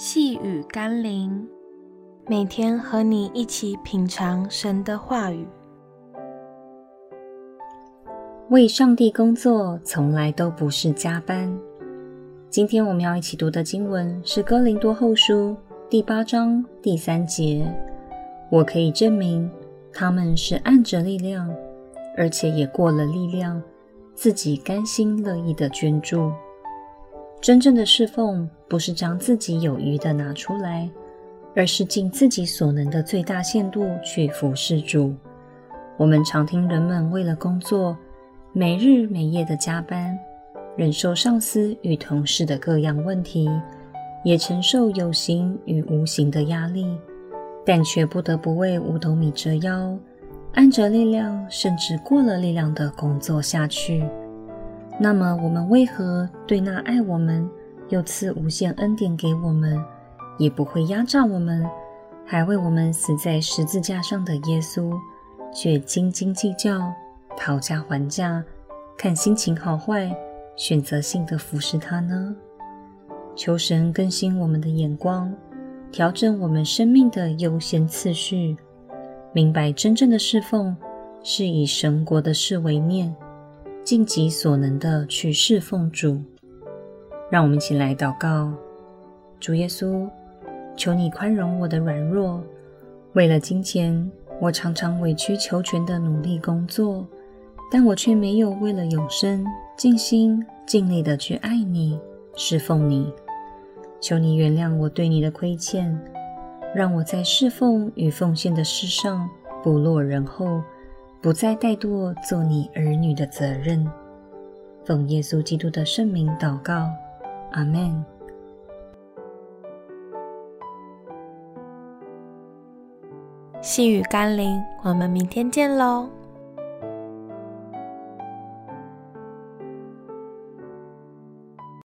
细雨甘霖，每天和你一起品尝神的话语。为上帝工作从来都不是加班。今天我们要一起读的经文是《哥林多后书》第八章第三节。我可以证明，他们是按着力量，而且也过了力量，自己甘心乐意的捐助。真正的侍奉不是将自己有余的拿出来，而是尽自己所能的最大限度去服侍主。我们常听人们为了工作，没日没夜的加班，忍受上司与同事的各样问题，也承受有形与无形的压力，但却不得不为五斗米折腰，按着力量甚至过了力量的工作下去。那么，我们为何对那爱我们又赐无限恩典给我们，也不会压榨我们，还为我们死在十字架上的耶稣，却斤斤计较、讨价还价，看心情好坏，选择性的服侍他呢？求神更新我们的眼光，调整我们生命的优先次序，明白真正的侍奉是以神国的事为念。尽己所能的去侍奉主，让我们一起来祷告。主耶稣，求你宽容我的软弱。为了金钱，我常常委曲求全的努力工作，但我却没有为了永生尽心尽力的去爱你、侍奉你。求你原谅我对你的亏欠，让我在侍奉与奉献的事上不落人后。不再怠惰做你儿女的责任，奉耶稣基督的圣名祷告，阿门。细雨甘霖，我们明天见喽。